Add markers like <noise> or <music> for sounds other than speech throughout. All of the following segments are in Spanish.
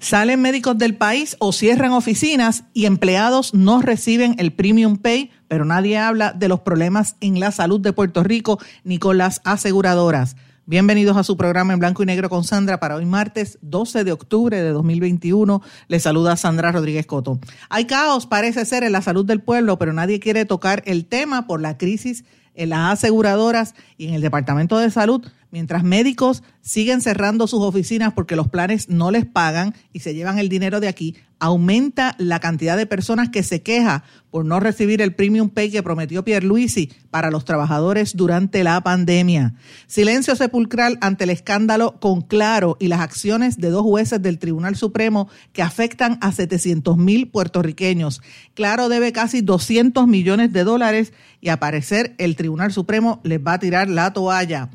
Salen médicos del país o cierran oficinas y empleados no reciben el premium pay, pero nadie habla de los problemas en la salud de Puerto Rico ni con las aseguradoras. Bienvenidos a su programa en blanco y negro con Sandra para hoy martes 12 de octubre de 2021. Les saluda Sandra Rodríguez Coto. Hay caos, parece ser, en la salud del pueblo, pero nadie quiere tocar el tema por la crisis en las aseguradoras y en el Departamento de Salud, mientras médicos siguen cerrando sus oficinas porque los planes no les pagan y se llevan el dinero de aquí, aumenta la cantidad de personas que se queja por no recibir el premium pay que prometió Pierluisi para los trabajadores durante la pandemia. Silencio sepulcral ante el escándalo con Claro y las acciones de dos jueces del Tribunal Supremo que afectan a 700 mil puertorriqueños. Claro debe casi 200 millones de dólares y a parecer el Tribunal Supremo les va a tirar la toalla.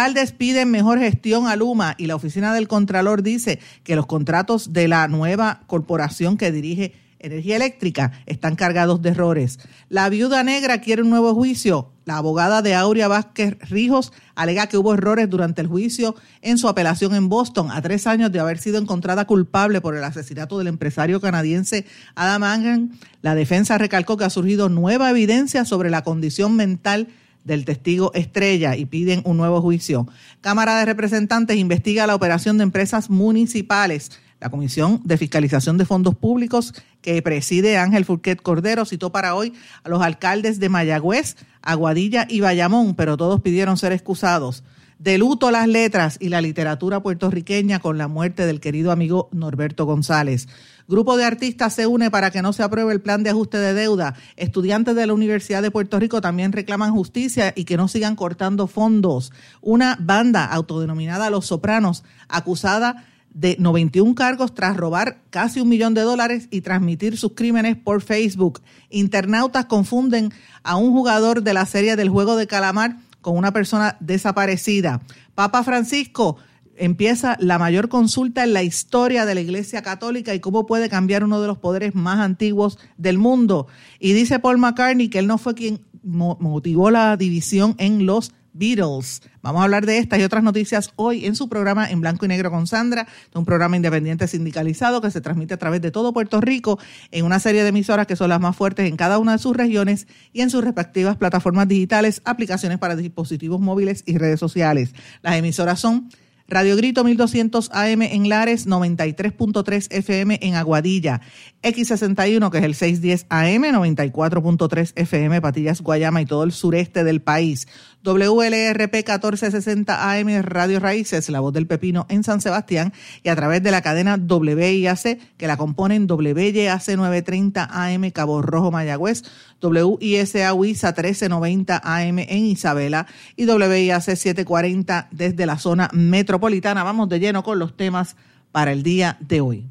Alcaldes piden mejor gestión a Luma y la oficina del Contralor dice que los contratos de la nueva corporación que dirige Energía Eléctrica están cargados de errores. La viuda negra quiere un nuevo juicio. La abogada de Aurea Vázquez Rijos alega que hubo errores durante el juicio en su apelación en Boston a tres años de haber sido encontrada culpable por el asesinato del empresario canadiense Adam Angen. La defensa recalcó que ha surgido nueva evidencia sobre la condición mental del testigo estrella y piden un nuevo juicio. Cámara de Representantes investiga la operación de empresas municipales. La Comisión de Fiscalización de Fondos Públicos que preside Ángel Furquet Cordero citó para hoy a los alcaldes de Mayagüez, Aguadilla y Bayamón, pero todos pidieron ser excusados. De luto las letras y la literatura puertorriqueña con la muerte del querido amigo Norberto González. Grupo de artistas se une para que no se apruebe el plan de ajuste de deuda. Estudiantes de la Universidad de Puerto Rico también reclaman justicia y que no sigan cortando fondos. Una banda autodenominada Los Sopranos, acusada de 91 cargos tras robar casi un millón de dólares y transmitir sus crímenes por Facebook. Internautas confunden a un jugador de la serie del juego de calamar con una persona desaparecida. Papa Francisco empieza la mayor consulta en la historia de la Iglesia Católica y cómo puede cambiar uno de los poderes más antiguos del mundo. Y dice Paul McCartney que él no fue quien motivó la división en los Beatles. Vamos a hablar de estas y otras noticias hoy en su programa en blanco y negro con Sandra, un programa independiente sindicalizado que se transmite a través de todo Puerto Rico en una serie de emisoras que son las más fuertes en cada una de sus regiones y en sus respectivas plataformas digitales, aplicaciones para dispositivos móviles y redes sociales. Las emisoras son Radio Grito 1200 AM en Lares, 93.3 FM en Aguadilla, X61 que es el 610 AM, 94.3 FM Patillas, Guayama y todo el sureste del país. WLRP 1460 AM Radio Raíces, La Voz del Pepino en San Sebastián y a través de la cadena WIAC que la componen WYAC 930 AM Cabo Rojo Mayagüez, WISA WISA 1390 AM en Isabela y WIAC 740 desde la zona metropolitana. Vamos de lleno con los temas para el día de hoy.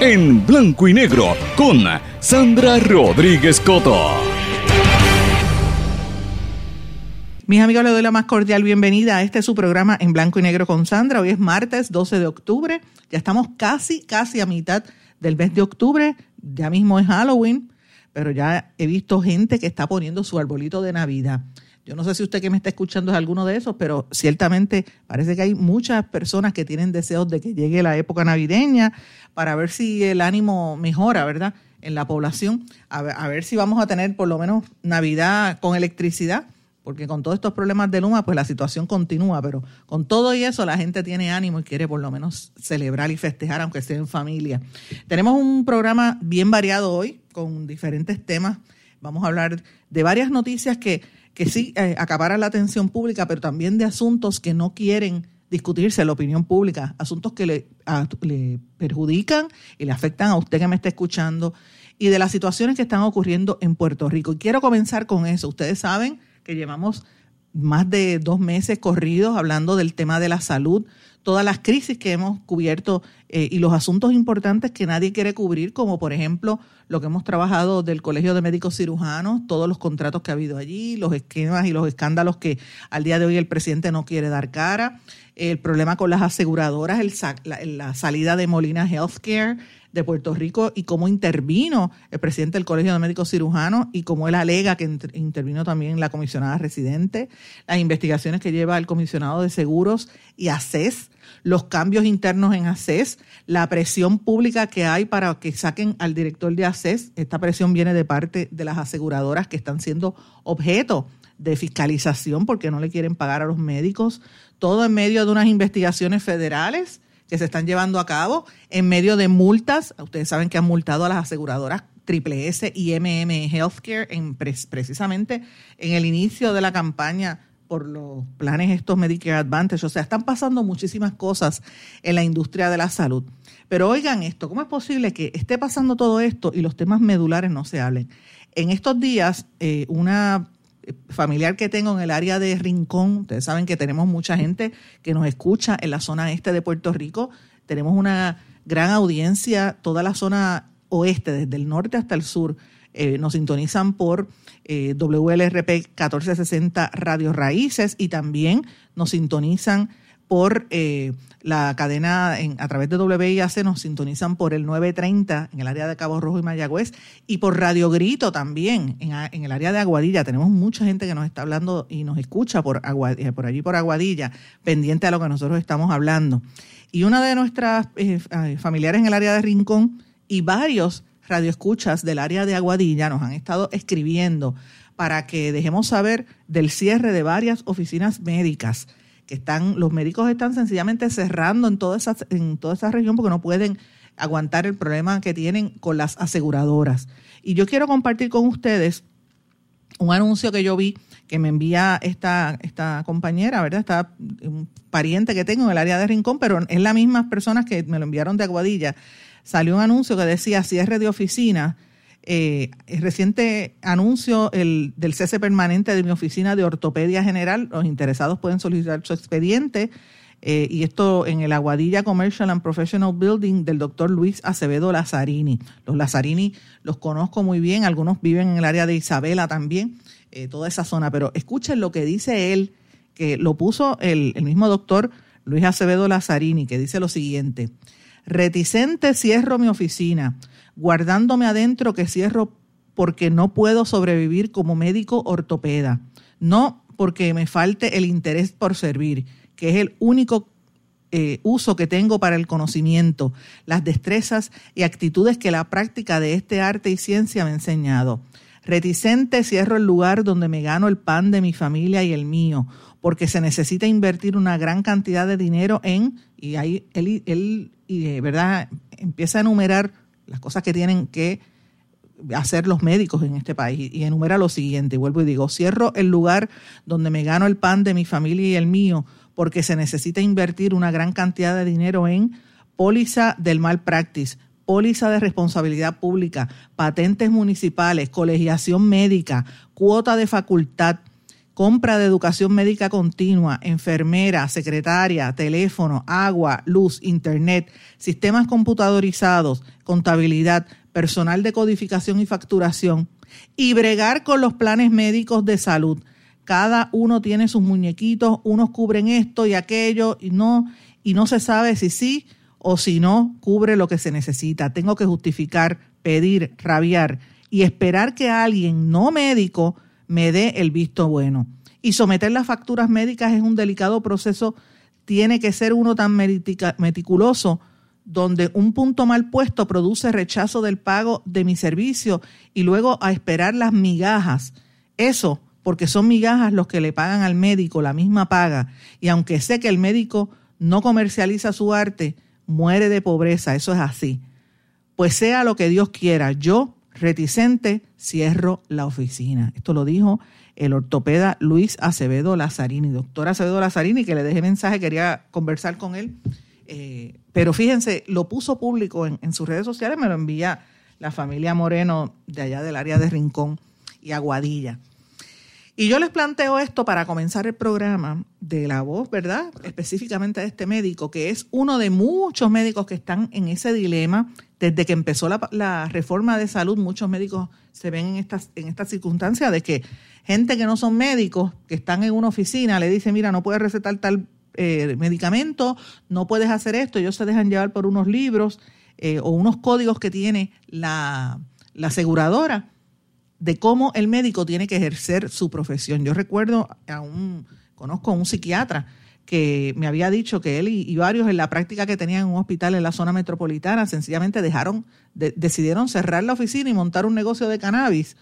En blanco y negro con Sandra Rodríguez Coto. Mis amigos, les doy la más cordial bienvenida a este su programa en blanco y negro con Sandra. Hoy es martes 12 de octubre. Ya estamos casi, casi a mitad del mes de octubre. Ya mismo es Halloween, pero ya he visto gente que está poniendo su arbolito de Navidad. Yo no sé si usted que me está escuchando es alguno de esos, pero ciertamente parece que hay muchas personas que tienen deseos de que llegue la época navideña para ver si el ánimo mejora, ¿verdad? En la población, a ver, si vamos a tener por lo menos Navidad con electricidad porque con todos estos problemas de Luma, pues la situación continúa, pero con todo y eso la gente tiene ánimo y quiere por lo menos celebrar y festejar, aunque sea en familia. Tenemos un programa bien variado hoy, con diferentes temas. Vamos a hablar de varias noticias que, que sí eh, la atención pública, pero también de asuntos que no quieren discutirse en la opinión pública, asuntos que le, le perjudican y le afectan a usted que me está escuchando y de las situaciones que están ocurriendo en Puerto Rico. Y quiero comenzar con eso. Ustedes saben que llevamos más de dos meses corridos hablando del tema de la salud, todas las crisis que hemos cubierto eh, y los asuntos importantes que nadie quiere cubrir, como por ejemplo lo que hemos trabajado del Colegio de Médicos Cirujanos, todos los contratos que ha habido allí, los esquemas y los escándalos que al día de hoy el presidente no quiere dar cara, el problema con las aseguradoras, el, la, la salida de Molina Healthcare, de Puerto Rico y cómo intervino el presidente del Colegio de Médicos Cirujanos y cómo él alega que intervino también la comisionada residente, las investigaciones que lleva el comisionado de seguros y ACES, los cambios internos en ACES, la presión pública que hay para que saquen al director de ACES. Esta presión viene de parte de las aseguradoras que están siendo objeto de fiscalización porque no le quieren pagar a los médicos, todo en medio de unas investigaciones federales que se están llevando a cabo en medio de multas. Ustedes saben que han multado a las aseguradoras Triple S y MM Healthcare en, precisamente en el inicio de la campaña por los planes estos Medicare Advantage. O sea, están pasando muchísimas cosas en la industria de la salud. Pero oigan esto, ¿cómo es posible que esté pasando todo esto y los temas medulares no se hablen? En estos días, eh, una familiar que tengo en el área de Rincón, ustedes saben que tenemos mucha gente que nos escucha en la zona este de Puerto Rico, tenemos una gran audiencia, toda la zona oeste, desde el norte hasta el sur, eh, nos sintonizan por eh, WLRP 1460 Radio Raíces y también nos sintonizan por eh, la cadena a través de WIAC, nos sintonizan por el 930 en el área de Cabo Rojo y Mayagüez y por Radio Grito también en, el área de Aguadilla. Tenemos mucha gente que nos está hablando y nos escucha por, eh, por allí por Aguadilla, pendiente a lo que nosotros estamos hablando. Y una de nuestras eh, familiares en el área de Rincón y varios radioescuchas del área de Aguadilla nos han estado escribiendo para que dejemos saber del cierre de varias oficinas médicas que están, los médicos están sencillamente cerrando en toda esa, en toda esa región porque no pueden aguantar el problema que tienen con las aseguradoras. Y yo quiero compartir con ustedes un anuncio que yo vi que me envía esta, esta compañera, ¿verdad? Esta un pariente que tengo en el área de Rincón, pero es la misma personas que me lo enviaron de Aguadilla. Salió un anuncio que decía cierre de oficina eh, el reciente anuncio el, del cese permanente de mi oficina de ortopedia general. Los interesados pueden solicitar su expediente. Eh, y esto en el Aguadilla Commercial and Professional Building del doctor Luis Acevedo Lazzarini. Los Lazzarini los conozco muy bien, algunos viven en el área de Isabela también, eh, toda esa zona, pero escuchen lo que dice él, que lo puso el, el mismo doctor Luis Acevedo Lazzarini, que dice lo siguiente, reticente cierro mi oficina guardándome adentro que cierro porque no puedo sobrevivir como médico ortopeda, no porque me falte el interés por servir, que es el único eh, uso que tengo para el conocimiento, las destrezas y actitudes que la práctica de este arte y ciencia me ha enseñado. Reticente cierro el lugar donde me gano el pan de mi familia y el mío, porque se necesita invertir una gran cantidad de dinero en, y ahí él, y, ¿verdad? empieza a enumerar las cosas que tienen que hacer los médicos en este país. Y enumera lo siguiente, vuelvo y digo, cierro el lugar donde me gano el pan de mi familia y el mío porque se necesita invertir una gran cantidad de dinero en póliza del mal practice, póliza de responsabilidad pública, patentes municipales, colegiación médica, cuota de facultad, compra de educación médica continua, enfermera, secretaria, teléfono, agua, luz, internet, sistemas computadorizados, contabilidad, personal de codificación y facturación, y bregar con los planes médicos de salud. Cada uno tiene sus muñequitos, unos cubren esto y aquello, y no, y no se sabe si sí o si no cubre lo que se necesita. Tengo que justificar, pedir, rabiar y esperar que alguien no médico me dé el visto bueno. Y someter las facturas médicas es un delicado proceso, tiene que ser uno tan meticuloso donde un punto mal puesto produce rechazo del pago de mi servicio y luego a esperar las migajas. Eso, porque son migajas los que le pagan al médico la misma paga. Y aunque sé que el médico no comercializa su arte, muere de pobreza, eso es así. Pues sea lo que Dios quiera, yo reticente, cierro la oficina. Esto lo dijo el ortopeda Luis Acevedo Lazzarini, doctor Acevedo Lazzarini, que le dejé mensaje, quería conversar con él. Eh, pero fíjense, lo puso público en, sus redes sociales, me lo envía la familia Moreno de allá del área de Rincón y Aguadilla. Y yo les planteo esto para comenzar el programa de la voz, ¿verdad? Específicamente de este médico, que es uno de muchos médicos que están en ese dilema. Desde que empezó la, reforma de salud, muchos médicos se ven en estas en esta circunstancia de que gente que no son médicos, que están en una oficina, le dicen, mira, no puedes recetar tal eh, medicamento, no puedes hacer esto, ellos se dejan llevar por unos libros eh, o unos códigos que tiene la aseguradora de cómo el médico tiene que ejercer su profesión. Yo recuerdo a un, conozco a un psiquiatra que me había dicho que él y, varios en la práctica que tenían en un hospital en la zona metropolitana sencillamente dejaron, decidieron cerrar la oficina y montar un negocio de cannabis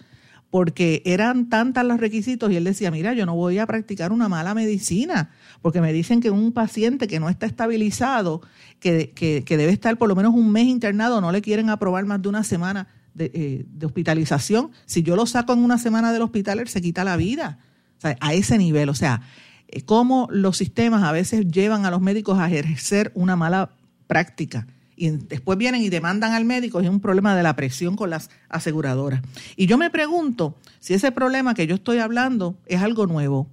porque eran tantas los requisitos y él decía, mira, yo no voy a practicar una mala medicina, porque me dicen que un paciente que no está estabilizado, que, que, que debe estar por lo menos un mes internado, no le quieren aprobar más de una semana eh, de, hospitalización, si yo lo saco en una semana del hospital, él se quita la vida. a ese nivel, o sea, eh, cómo los sistemas a veces llevan a los médicos a ejercer una mala práctica y después vienen y demandan al médico, es un problema de la presión con las aseguradoras. Y yo me pregunto si ese problema que yo estoy hablando es algo nuevo.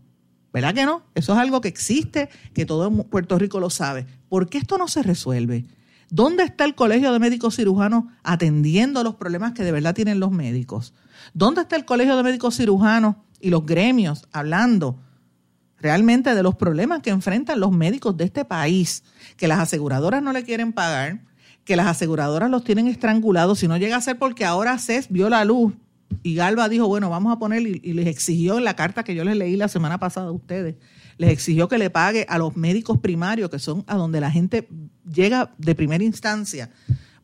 ¿Verdad que no? Eso es algo que existe, que todo Puerto Rico lo sabe. ¿Por qué esto no se resuelve? ¿Dónde está el Colegio de Médicos Cirujanos atendiendo los problemas que de verdad tienen los médicos? ¿Dónde está el Colegio de Médicos Cirujanos y los gremios hablando realmente de los problemas que enfrentan los médicos de este país? Que las aseguradoras no le quieren pagar, que las aseguradoras los tienen estrangulados, si no llega a ser porque ahora CES vio la luz y Galva dijo, bueno, vamos a poner, y, les exigió en la carta que yo les leí la semana pasada a ustedes, les exigió que le pague a los médicos primarios, que son a donde la gente llega de primera instancia.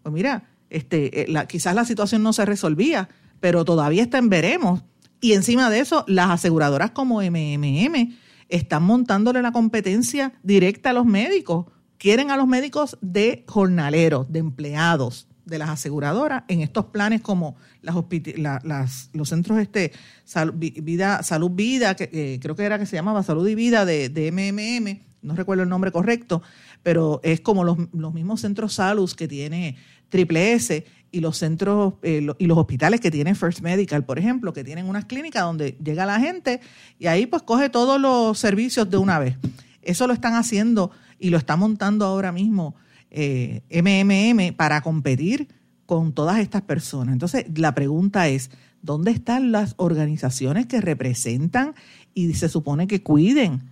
Pues mira, este, eh, quizás la situación no se resolvía, pero todavía está en veremos. Y encima de eso, las aseguradoras como MMM están montándole la competencia directa a los médicos. Quieren a los médicos de jornaleros, de empleados de las aseguradoras en estos planes como las, los centros este salud vida salud vida que creo que era que se llamaba salud y vida de, de, MMM no recuerdo el nombre correcto pero es como los, los mismos centros salud que tiene Triple S y los centros eh, y los hospitales que tienen First Medical por ejemplo que tienen unas clínicas donde llega la gente y ahí pues coge todos los servicios de una vez. Eso lo están haciendo y lo está montando ahora mismo MMM eh, para competir con todas estas personas. Entonces, la pregunta es, ¿dónde están las organizaciones que representan y se supone que cuiden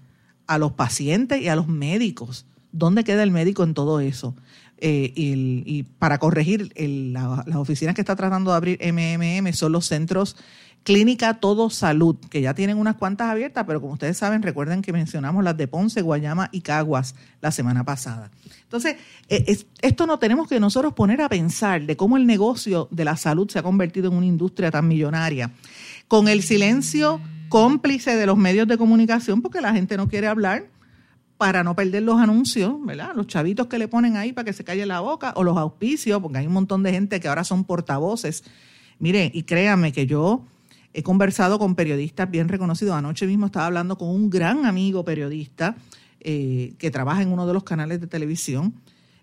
a los pacientes y a los médicos? ¿Dónde queda el médico en todo eso? Eh, y, para corregir, las oficinas que está tratando de abrir MMM son los centros Clínica Todo Salud, que ya tienen unas cuantas abiertas, pero como ustedes saben, recuerden que mencionamos las de Ponce, Guayama y Caguas la semana pasada. Entonces, e, esto no tenemos que nosotros poner a pensar de cómo el negocio de la salud se ha convertido en una industria tan millonaria, con el silencio cómplice de los medios de comunicación, porque la gente no quiere hablar para no perder los anuncios, ¿verdad? Los chavitos que le ponen ahí para que se calle la boca, o los auspicios, porque hay un montón de gente que ahora son portavoces. Miren, y créanme que yo He conversado con periodistas bien reconocidos. Anoche mismo estaba hablando con un gran amigo periodista eh, que trabaja en uno de los canales de televisión.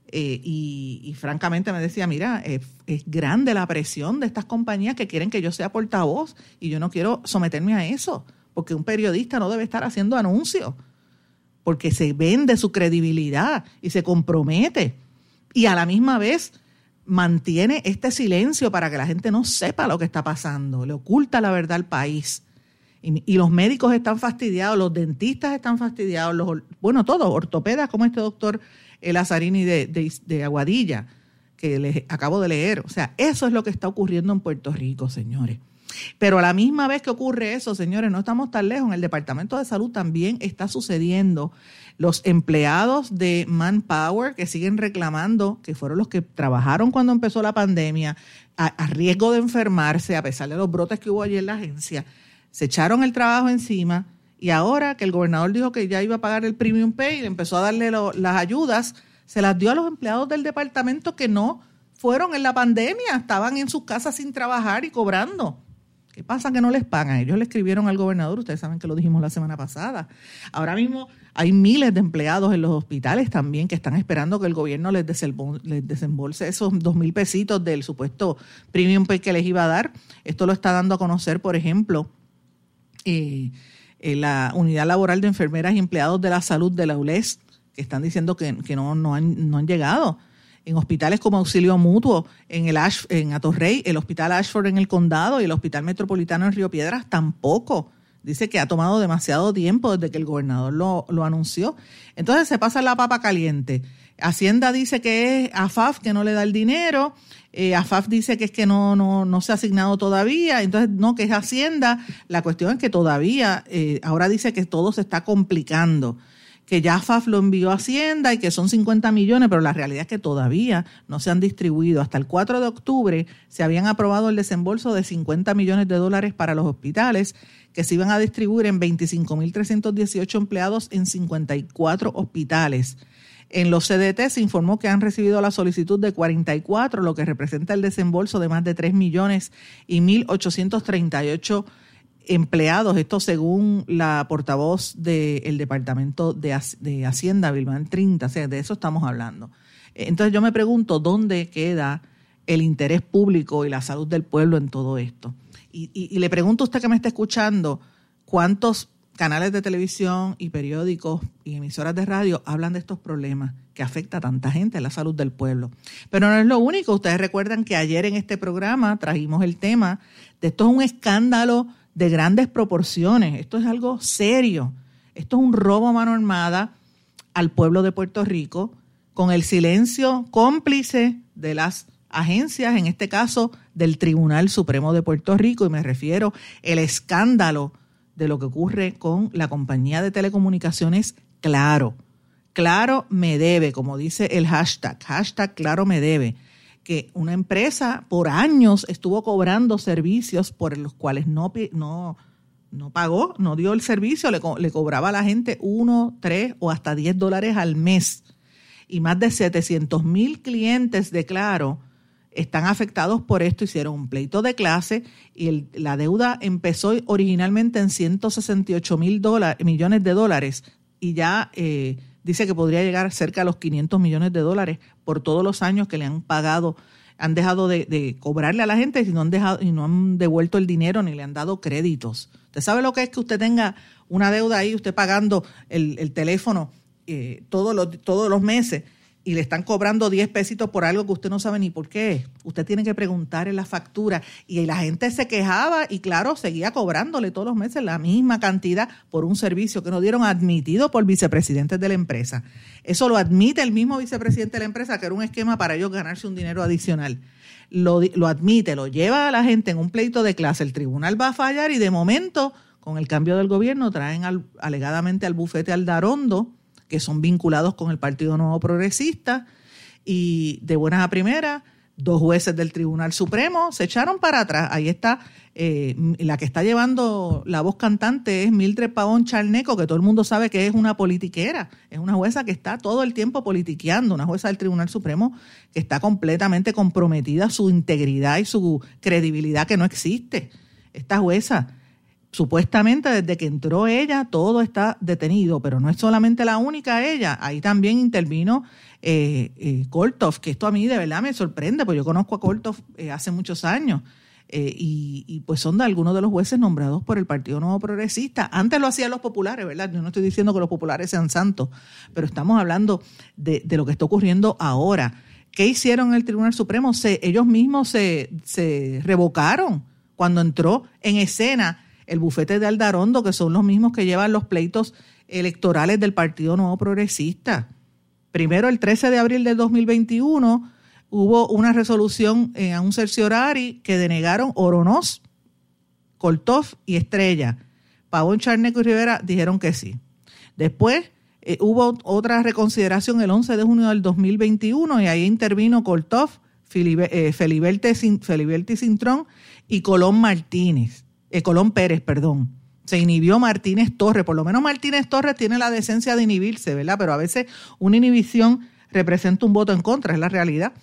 Eh, y, francamente me decía, mira, es, grande la presión de estas compañías que quieren que yo sea portavoz y yo no quiero someterme a eso, porque un periodista no debe estar haciendo anuncios, porque se vende su credibilidad y se compromete. Y a la misma vez mantiene este silencio para que la gente no sepa lo que está pasando, le oculta la verdad al país. Y, los médicos están fastidiados, los dentistas están fastidiados, los, bueno, todos, ortopedas como este doctor Lazarini de, de, Aguadilla, que les acabo de leer. O sea, eso es lo que está ocurriendo en Puerto Rico, señores. Pero a la misma vez que ocurre eso, señores, no estamos tan lejos. En el Departamento de Salud también está sucediendo los empleados de Manpower que siguen reclamando, que fueron los que trabajaron cuando empezó la pandemia, a, riesgo de enfermarse, a pesar de los brotes que hubo allí en la agencia, se echaron el trabajo encima y ahora que el gobernador dijo que ya iba a pagar el premium pay y empezó a darle las ayudas, se las dio a los empleados del departamento que no fueron en la pandemia, estaban en sus casas sin trabajar y cobrando. ¿Qué pasa que no les pagan? Ellos le escribieron al gobernador, ustedes saben que lo dijimos la semana pasada. Ahora mismo hay miles de empleados en los hospitales también que están esperando que el gobierno les, desembolse esos dos mil pesitos del supuesto premium pay que les iba a dar. Esto lo está dando a conocer, por ejemplo, eh, eh, la Unidad Laboral de Enfermeras y Empleados de la Salud de la ULES, que están diciendo que, no, no, han, no han llegado. En hospitales como Auxilio Mutuo, en el Ash, en Atorrey, el Hospital Ashford en el Condado y el Hospital Metropolitano en Río Piedras tampoco. Dice que ha tomado demasiado tiempo desde que el gobernador lo, lo anunció. Entonces se pasa la papa caliente. Hacienda dice que es AFAF que no le da el dinero, eh, AFAF dice que es que no, no, no se ha asignado todavía, entonces no, que es Hacienda. La cuestión es que todavía, eh, ahora dice que todo se está complicando, que ya AFAF lo envió a Hacienda y que son 50 millones, pero la realidad es que todavía no se han distribuido. Hasta el 4 de octubre se habían aprobado el desembolso de 50 millones de dólares para los hospitales que se iban a distribuir en 25.318 empleados en 54 hospitales. En los CDT se informó que han recibido la solicitud de 44, lo que representa el desembolso de más de 3 millones y 1.838 empleados. Esto según la portavoz del Departamento de, Hacienda, Vilman 30. O sea, de eso estamos hablando. Entonces yo me pregunto dónde queda el interés público y la salud del pueblo en todo esto. Y, y le pregunto a usted que me está escuchando, ¿cuántos canales de televisión y periódicos y emisoras de radio hablan de estos problemas que afecta a tanta gente, la salud del pueblo. Pero no es lo único. Ustedes recuerdan que ayer en este programa trajimos el tema de esto es un escándalo de grandes proporciones. Esto es algo serio. Esto es un robo a mano armada al pueblo de Puerto Rico con el silencio cómplice de las agencias, en este caso del Tribunal Supremo de Puerto Rico, y me refiero el escándalo de lo que ocurre con la compañía de telecomunicaciones Claro. Claro me debe, como dice el hashtag, hashtag Claro me debe, que una empresa por años estuvo cobrando servicios por los cuales no, no, no pagó, no dio el servicio, le, le cobraba a la gente uno, tres o hasta diez dólares al mes. Y más de 700 mil clientes de Claro están afectados por esto, hicieron un pleito de clase y la deuda empezó originalmente en 168 mil millones de dólares y ya eh, dice que podría llegar cerca a los 500 millones de dólares por todos los años que le han pagado, han dejado de, cobrarle a la gente y no, han dejado, y no han devuelto el dinero ni le han dado créditos. ¿Usted sabe lo que es que usted tenga una deuda ahí, usted pagando el, teléfono eh, todos, los, todos los meses? Y le están cobrando 10 pesitos por algo que usted no sabe ni por qué. Usted tiene que preguntar en la factura. Y la gente se quejaba y claro, seguía cobrándole todos los meses la misma cantidad por un servicio que no dieron admitido por vicepresidentes de la empresa. Eso lo admite el mismo vicepresidente de la empresa, que era un esquema para ellos ganarse un dinero adicional. Lo, lo admite, lo lleva a la gente en un pleito de clase. El tribunal va a fallar y de momento, con el cambio del gobierno, traen alegadamente al bufete Aldarondo que son vinculados con el Partido Nuevo Progresista y de buenas a primeras, dos jueces del Tribunal Supremo se echaron para atrás. Ahí está, eh, la que está llevando la voz cantante es Mildred Pavón Charneco, que todo el mundo sabe que es una politiquera, es una jueza que está todo el tiempo politiqueando, una jueza del Tribunal Supremo que está completamente comprometida su integridad y su credibilidad que no existe. Esta jueza Supuestamente desde que entró ella todo está detenido, pero no es solamente la única ella, ahí también intervino eh, eh que esto a mí de verdad me sorprende, porque yo conozco a Koltov eh, hace muchos años. Eh, y, pues son de algunos de los jueces nombrados por el Partido Nuevo Progresista. Antes lo hacían los populares, ¿verdad? Yo no estoy diciendo que los populares sean santos, pero estamos hablando de, lo que está ocurriendo ahora. ¿Qué hicieron el Tribunal Supremo? Se, ellos mismos se revocaron cuando entró en escena el bufete de Aldarondo, que son los mismos que llevan los pleitos electorales del Partido Nuevo Progresista. Primero, el 13 de abril de 2021, hubo una resolución en un cerciorari que denegaron Oronos, Koltov y Estrella. Pavón, Charneco y Rivera dijeron que sí. Después eh, hubo otra reconsideración el 11 de junio del 2021 y ahí intervino Koltov, eh, Feliberti Cintrón y Colón Martínez. Eh, Colón Pérez, perdón. Se inhibió Martínez Torres. Por lo menos Martínez Torres tiene la decencia de inhibirse, ¿verdad? Pero a veces una inhibición representa un voto en contra, es la realidad.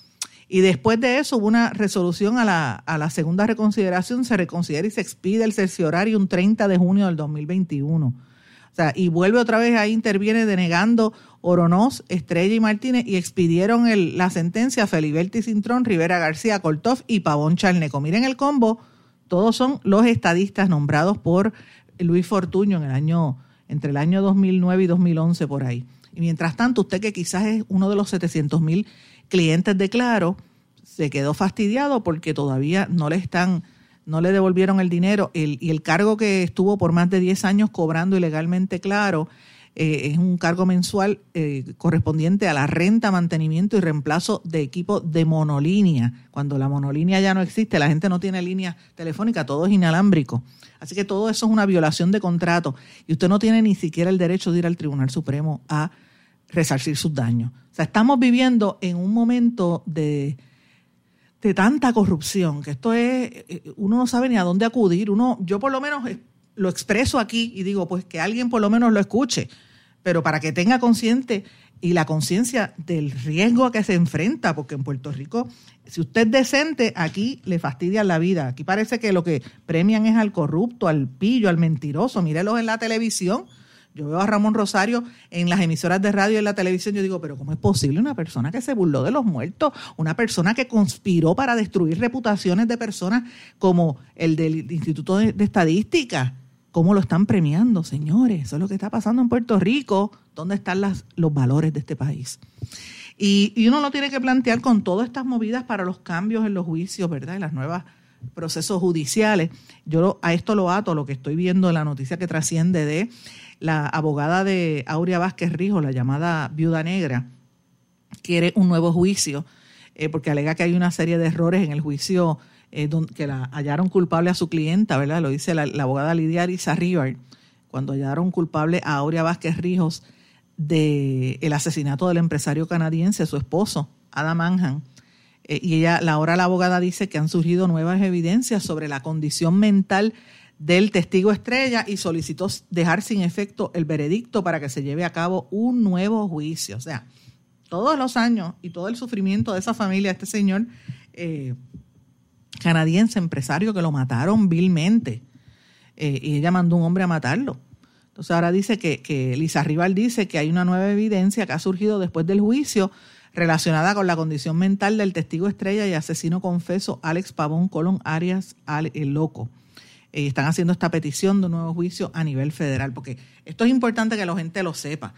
Y después de eso hubo una resolución a la, a la segunda reconsideración, se reconsidera y se expide el cerciorario un 30 de junio del 2021. O sea, y vuelve otra vez, ahí interviene denegando Oronoz, Estrella y Martínez y expidieron el, la sentencia a Feliberti Cintrón, Rivera García, Coltoff y Pavón Charneco. Miren el combo todos son los estadistas nombrados por Luis Fortuño en el año, entre el año 2009 y 2011 por ahí. Y mientras tanto, usted que quizás es uno de los 700 mil clientes de Claro, se quedó fastidiado porque todavía no le están, no le devolvieron el dinero y el cargo que estuvo por más de 10 años cobrando ilegalmente Claro eh, es un cargo mensual eh, correspondiente a la renta, mantenimiento y reemplazo de equipo de monolínea. Cuando la monolínea ya no existe, la gente no tiene línea telefónica, todo es inalámbrico. Así que todo eso es una violación de contrato y usted no tiene ni siquiera el derecho de ir al Tribunal Supremo a resarcir sus daños. O sea, estamos viviendo en un momento de, de tanta corrupción que esto es, eh, uno no sabe ni a dónde acudir. Uno, yo por lo menos lo expreso aquí y digo, pues que alguien por lo menos lo escuche, pero para que tenga consciente y la conciencia del riesgo a que se enfrenta, porque en Puerto Rico, si usted es decente, aquí le fastidian la vida. Aquí parece que lo que premian es al corrupto, al pillo, al mentiroso. Mírelos en la televisión. Yo veo a Ramón Rosario en las emisoras de radio y en la televisión. Yo digo, pero ¿cómo es posible una persona que se burló de los muertos? Una persona que conspiró para destruir reputaciones de personas como el del Instituto de, de Estadística cómo lo están premiando, señores. Eso es lo que está pasando en Puerto Rico. ¿Dónde están las, los valores de este país? Y, uno lo tiene que plantear con todas estas movidas para los cambios en los juicios, ¿verdad? En los nuevos procesos judiciales. Yo a esto lo ato, lo que estoy viendo en la noticia que trasciende de la abogada de Aurea Vázquez Rijo, la llamada Viuda Negra, quiere un nuevo juicio eh, porque alega que hay una serie de errores en el juicio eh, que la hallaron culpable a su clienta, ¿verdad? Lo dice la, abogada Lidia Arizarribar, cuando hallaron culpable a Aurea Vázquez Rijos del el asesinato del empresario canadiense, su esposo, Adam Manhan. Eh, y ella, la ahora la abogada dice que han surgido nuevas evidencias sobre la condición mental del testigo estrella y solicitó dejar sin efecto el veredicto para que se lleve a cabo un nuevo juicio. O sea, todos los años y todo el sufrimiento de esa familia, este señor, eh, canadiense empresario que lo mataron vilmente. Eh, y ella mandó un hombre a matarlo. Entonces ahora dice que, que Lisa Rival dice que hay una nueva evidencia que ha surgido después del juicio relacionada con la condición mental del testigo estrella y asesino confeso Alex Pavón Colón Arias el Loco. Eh, están haciendo esta petición de un nuevo juicio a nivel federal, porque esto es importante que la gente lo sepa.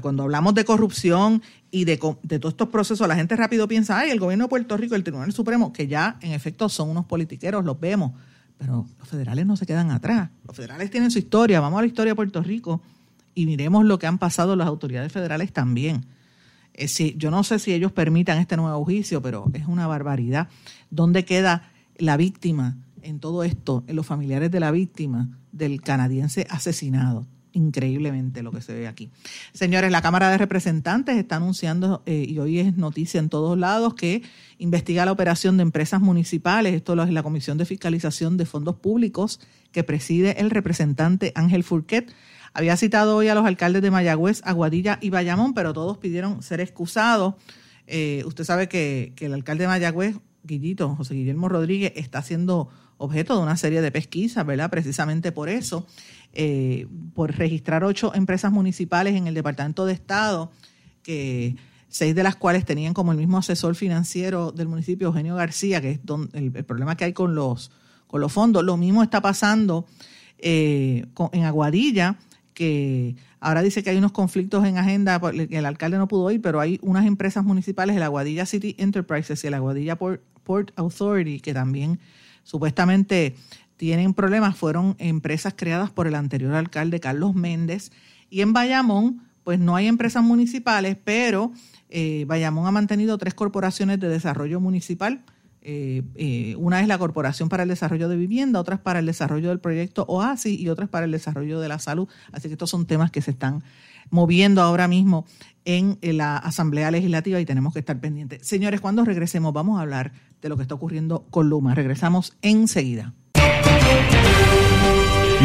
Cuando hablamos de corrupción y de, de, todos estos procesos, la gente rápido piensa, ay, el gobierno de Puerto Rico, el Tribunal Supremo, que ya en efecto son unos politiqueros, los vemos, pero los federales no se quedan atrás. Los federales tienen su historia, vamos a la historia de Puerto Rico y miremos lo que han pasado las autoridades federales también. Eh, yo no sé si ellos permitan este nuevo juicio, pero es una barbaridad. ¿Dónde queda la víctima en todo esto, en los familiares de la víctima del canadiense asesinado? Increíblemente lo que se ve aquí. Señores, la Cámara de Representantes está anunciando, eh, y hoy es noticia en todos lados, que investiga la operación de empresas municipales. Esto es la Comisión de Fiscalización de Fondos Públicos que preside el representante Ángel Furquet. Había citado hoy a los alcaldes de Mayagüez, Aguadilla y Bayamón, pero todos pidieron ser excusados. Eh, usted sabe que, que el alcalde de Mayagüez, Guillito, José Guillermo Rodríguez, está siendo objeto de una serie de pesquisas, ¿verdad? Precisamente por eso. Eh, por registrar ocho empresas municipales en el Departamento de Estado, que seis de las cuales tenían como el mismo asesor financiero del municipio, Eugenio García, que es el, problema que hay con los, con los fondos. Lo mismo está pasando eh, en Aguadilla, que ahora dice que hay unos conflictos en agenda, el alcalde no pudo ir, pero hay unas empresas municipales, el Aguadilla City Enterprises y el Aguadilla Port Authority, que también supuestamente tienen problemas fueron empresas creadas por el anterior alcalde Carlos Méndez. Y en Bayamón, pues no hay empresas municipales, pero eh, Bayamón ha mantenido tres corporaciones de desarrollo municipal. Eh, eh, una es la Corporación para el Desarrollo de Vivienda, otra es para el desarrollo del proyecto OASI y otra es para el desarrollo de la salud. Así que estos son temas que se están moviendo ahora mismo en la Asamblea Legislativa y tenemos que estar pendientes. Señores, cuando regresemos vamos a hablar de lo que está ocurriendo con Luma. Regresamos enseguida.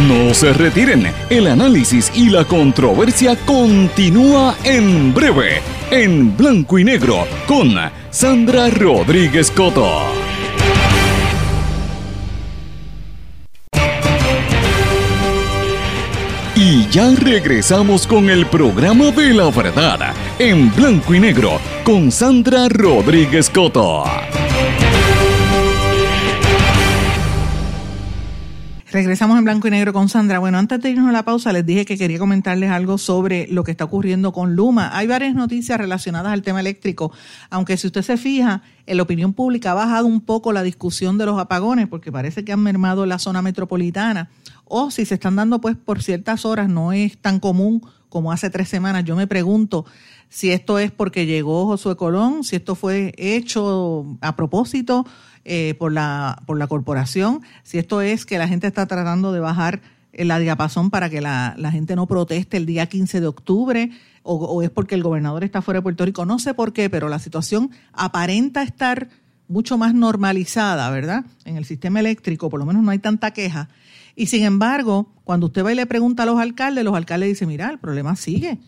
No se retiren, el análisis y la controversia continúa en breve, en blanco y negro, con Sandra Rodríguez Coto. Ya regresamos con el programa de la verdad, en blanco y negro, con Sandra Rodríguez Coto. Regresamos en blanco y negro con Sandra. Bueno, antes de irnos a la pausa, les dije que quería comentarles algo sobre lo que está ocurriendo con Luma. Hay varias noticias relacionadas al tema eléctrico, aunque si usted se fija, la opinión pública ha bajado un poco la discusión de los apagones, porque parece que han mermado la zona metropolitana, o si se están dando pues por ciertas horas, no es tan común como hace tres semanas. Yo me pregunto si esto es porque llegó Josué Colón, si esto fue hecho a propósito eh, por, la, por la corporación, si esto es que la gente está tratando de bajar la diapasón para que la, gente no proteste el día 15 de octubre, o, o, es porque el gobernador está fuera de Puerto Rico, no sé por qué, pero la situación aparenta estar mucho más normalizada, ¿verdad? En el sistema eléctrico, por lo menos no hay tanta queja. Y sin embargo, cuando usted va y le pregunta a los alcaldes, los alcaldes dicen, mira, el problema sigue.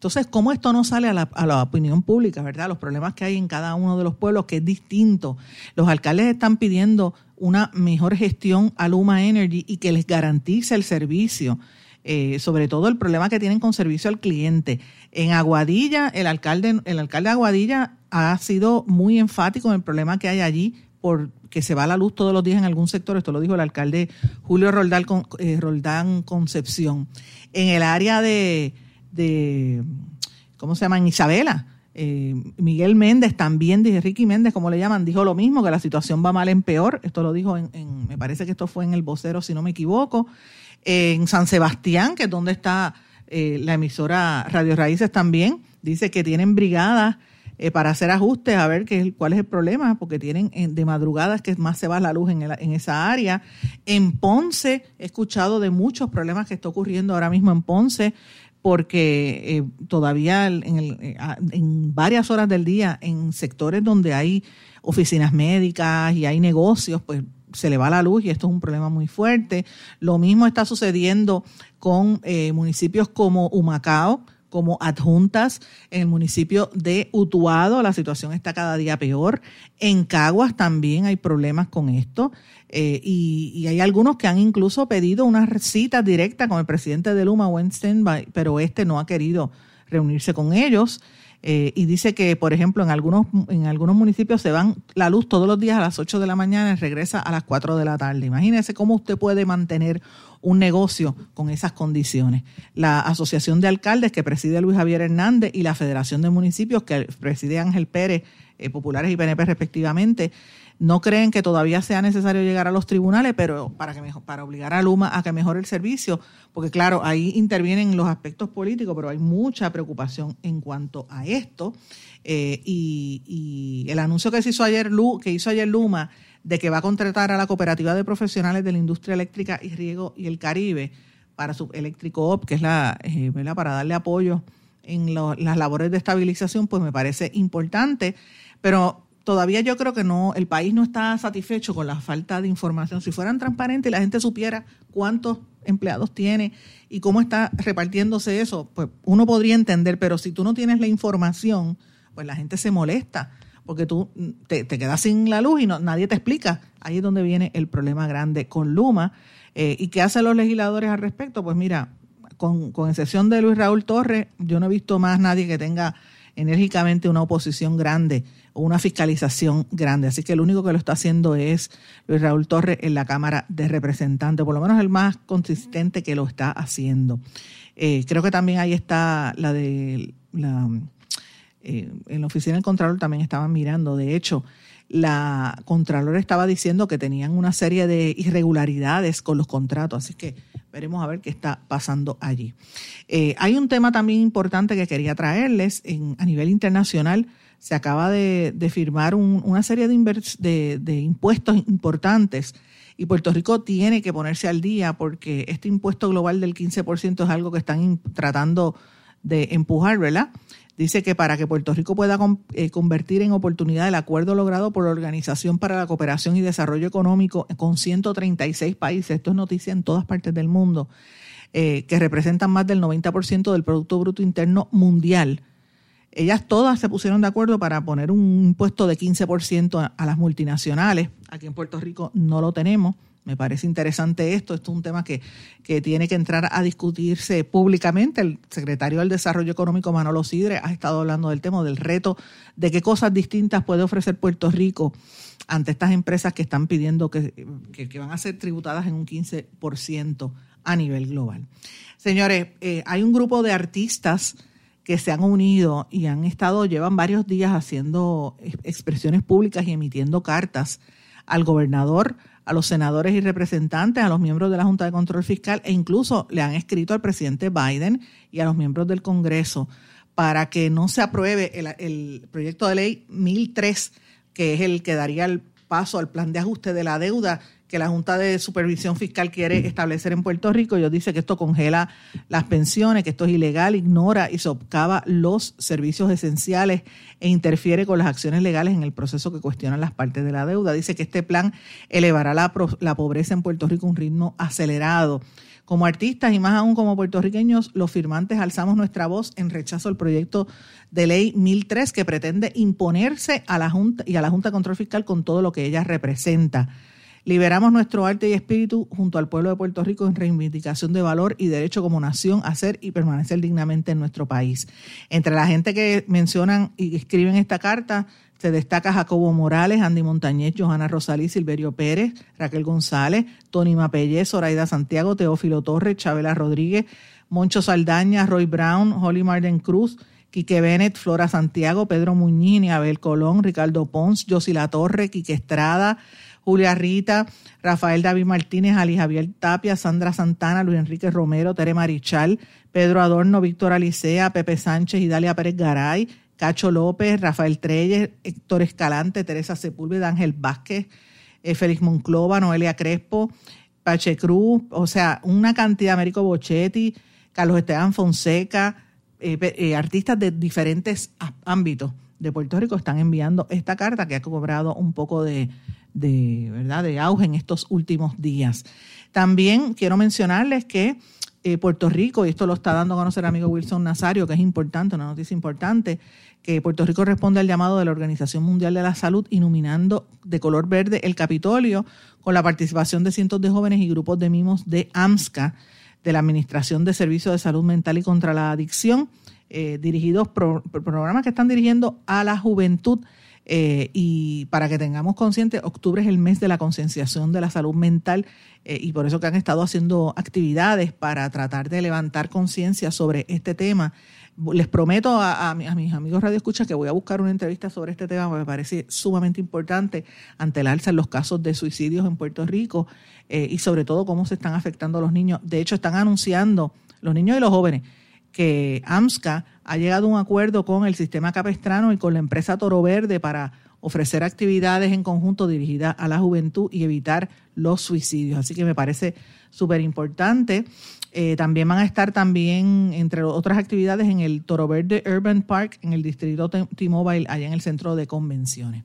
Entonces, ¿cómo esto no sale a la, opinión pública, verdad? Los problemas que hay en cada uno de los pueblos, que es distinto. Los alcaldes están pidiendo una mejor gestión a Luma Energy y que les garantice el servicio. Eh, sobre todo el problema que tienen con servicio al cliente. En Aguadilla, el alcalde, el alcalde de Aguadilla ha sido muy enfático en el problema que hay allí porque se va la luz todos los días en algún sector. Esto lo dijo el alcalde Julio Roldán, eh, Roldán Concepción. En el área de de, ¿cómo se llaman? Isabela. Eh, Miguel Méndez también, dije Ricky Méndez, como le llaman, dijo lo mismo, que la situación va mal en peor. Esto lo dijo en, me parece que esto fue en el vocero, si no me equivoco. en San Sebastián, que es donde está eh, la emisora Radio Raíces también, dice que tienen brigadas eh, para hacer ajustes, a ver qué, cuál es el problema, porque tienen de madrugadas que más se va la luz en, esa área. En Ponce, he escuchado de muchos problemas que está ocurriendo ahora mismo en Ponce porque eh, todavía eh, en, varias horas del día, en sectores donde hay oficinas médicas y hay negocios, pues se le va la luz y esto es un problema muy fuerte. Lo mismo está sucediendo con eh, municipios como Humacao, como adjuntas en el municipio de Utuado, la situación está cada día peor. En Caguas también hay problemas con esto. Eh, y, hay algunos que han incluso pedido una cita directa con el presidente de Luma, Weinstein, pero este no ha querido reunirse con ellos. Eh, y dice que, por ejemplo, en algunos, en algunos municipios se van la luz todos los días a las 8 de la mañana y regresa a las 4 de la tarde. Imagínese cómo usted puede mantener un negocio con esas condiciones. La Asociación de Alcaldes que preside Luis Javier Hernández y la Federación de Municipios que preside Ángel Pérez, eh, Populares y PNP respectivamente, no creen que todavía sea necesario llegar a los tribunales, pero para que para obligar a Luma a que mejore el servicio, porque claro, ahí intervienen los aspectos políticos, pero hay mucha preocupación en cuanto a esto. Eh, y, el anuncio que se hizo ayer que hizo ayer Luma de que va a contratar a la cooperativa de profesionales de la industria eléctrica y riego y el Caribe para su eléctrico op, que es la eh, para darle apoyo en las labores de estabilización, pues me parece importante, pero todavía yo creo que no, el país no está satisfecho con la falta de información. Si fueran transparentes y la gente supiera cuántos empleados tiene y cómo está repartiéndose eso, pues uno podría entender, pero si tú no tienes la información, pues la gente se molesta porque tú te, quedas sin la luz y no, nadie te explica. Ahí es donde viene el problema grande con Luma. Eh, ¿Y qué hacen los legisladores al respecto? Pues mira, con, con excepción de Luis Raúl Torres, yo no he visto más nadie que tenga enérgicamente una oposición grande o una fiscalización grande. Así que el único que lo está haciendo es Luis Raúl Torres en la Cámara de Representantes, por lo menos el más consistente que lo está haciendo. Eh, creo que también ahí está la de la, eh, en la oficina del Contralor también estaban mirando. De hecho, la Contralor estaba diciendo que tenían una serie de irregularidades con los contratos, así que veremos a ver qué está pasando allí. Eh, hay un tema también importante que quería traerles en, a nivel internacional se acaba de, firmar una serie de, de, impuestos importantes y Puerto Rico tiene que ponerse al día porque este impuesto global del 15% es algo que están tratando de empujar, ¿verdad? Dice que para que Puerto Rico pueda eh, convertir en oportunidad el acuerdo logrado por la Organización para la Cooperación y Desarrollo Económico con 136 países, esto es noticia en todas partes del mundo, eh, que representan más del 90% del Producto Bruto Interno Mundial, ellas todas se pusieron de acuerdo para poner un impuesto de 15% a, las multinacionales. Aquí en Puerto Rico no lo tenemos. Me parece interesante esto. Esto es un tema que, que tiene que entrar a discutirse públicamente. El secretario del Desarrollo Económico, Manolo Sidre, ha estado hablando del tema, del reto de qué cosas distintas puede ofrecer Puerto Rico ante estas empresas que están pidiendo que, que, van a ser tributadas en un 15% a nivel global. Señores, eh, hay un grupo de artistas que se han unido y han estado, llevan varios días haciendo expresiones públicas y emitiendo cartas al gobernador, a los senadores y representantes, a los miembros de la Junta de Control Fiscal e incluso le han escrito al presidente Biden y a los miembros del Congreso para que no se apruebe el, proyecto de ley 1003, que es el que daría el paso al plan de ajuste de la deuda que la Junta de Supervisión Fiscal quiere establecer en Puerto Rico. Ellos dicen que esto congela las pensiones, que esto es ilegal, ignora y socava los servicios esenciales e interfiere con las acciones legales en el proceso que cuestionan las partes de la deuda. Dice que este plan elevará la, pobreza en Puerto Rico a un ritmo acelerado. Como artistas y más aún como puertorriqueños, los firmantes alzamos nuestra voz en rechazo al proyecto de ley 1003 que pretende imponerse a la Junta y a la Junta de Control Fiscal con todo lo que ella representa. Liberamos nuestro arte y espíritu junto al pueblo de Puerto Rico en reivindicación de valor y derecho como nación a ser y permanecer dignamente en nuestro país. Entre la gente que mencionan y escriben esta carta se destaca Jacobo Morales, Andy Montañez, Johanna Rosalí, Silverio Pérez, Raquel González, Tony Mapellé, Zoraida Santiago, Teófilo Torres, Chabela Rodríguez, Moncho Saldaña, Roy Brown, Holly Marden Cruz, Quique Bennett, Flora Santiago, Pedro Muñini, Abel Colón, Ricardo Pons, Josila Torre, Quique Estrada, Julia Rita, Rafael David Martínez, Ali Javier Tapia, Sandra Santana, Luis Enrique Romero, Tere Marichal, Pedro Adorno, Víctor Alicea, Pepe Sánchez y Dalia Pérez Garay, Cacho López, Rafael Treyes, Héctor Escalante, Teresa Sepúlveda, Ángel Vázquez, eh, Félix Monclova, Noelia Crespo, Pache Cruz, o sea, una cantidad, Américo Bochetti, Carlos Esteban Fonseca, eh, eh, artistas de diferentes ámbitos de Puerto Rico están enviando esta carta que ha cobrado un poco de, de, ¿verdad? de auge en estos últimos días. También quiero mencionarles que eh, Puerto Rico, y esto lo está dando a conocer amigo Wilson Nazario, que es importante, una noticia importante, que Puerto Rico responde al llamado de la Organización Mundial de la Salud, iluminando de color verde el Capitolio, con la participación de cientos de jóvenes y grupos de mimos de AMSCA, de la Administración de Servicios de Salud Mental y contra la Adicción, eh, dirigidos, programas que están dirigiendo a la juventud eh, y para que tengamos consciente, octubre es el mes de la concienciación de la salud mental eh, y por eso que han estado haciendo actividades para tratar de levantar conciencia sobre este tema. Les prometo a, mis amigos Radio Escucha que voy a buscar una entrevista sobre este tema, porque me parece sumamente importante ante el alza en los casos de suicidios en Puerto Rico eh, y sobre todo cómo se están afectando a los niños. De hecho, están anunciando, los niños y los jóvenes, que AMSCA ha llegado a un acuerdo con el sistema capestrano y con la empresa Toro Verde para ofrecer actividades en conjunto dirigidas a la juventud y evitar los suicidios. Así que me parece súper importante. Eh, también van a estar también, entre otras actividades, en el Toro Verde Urban Park, en el distrito T-Mobile, allá en el centro de convenciones.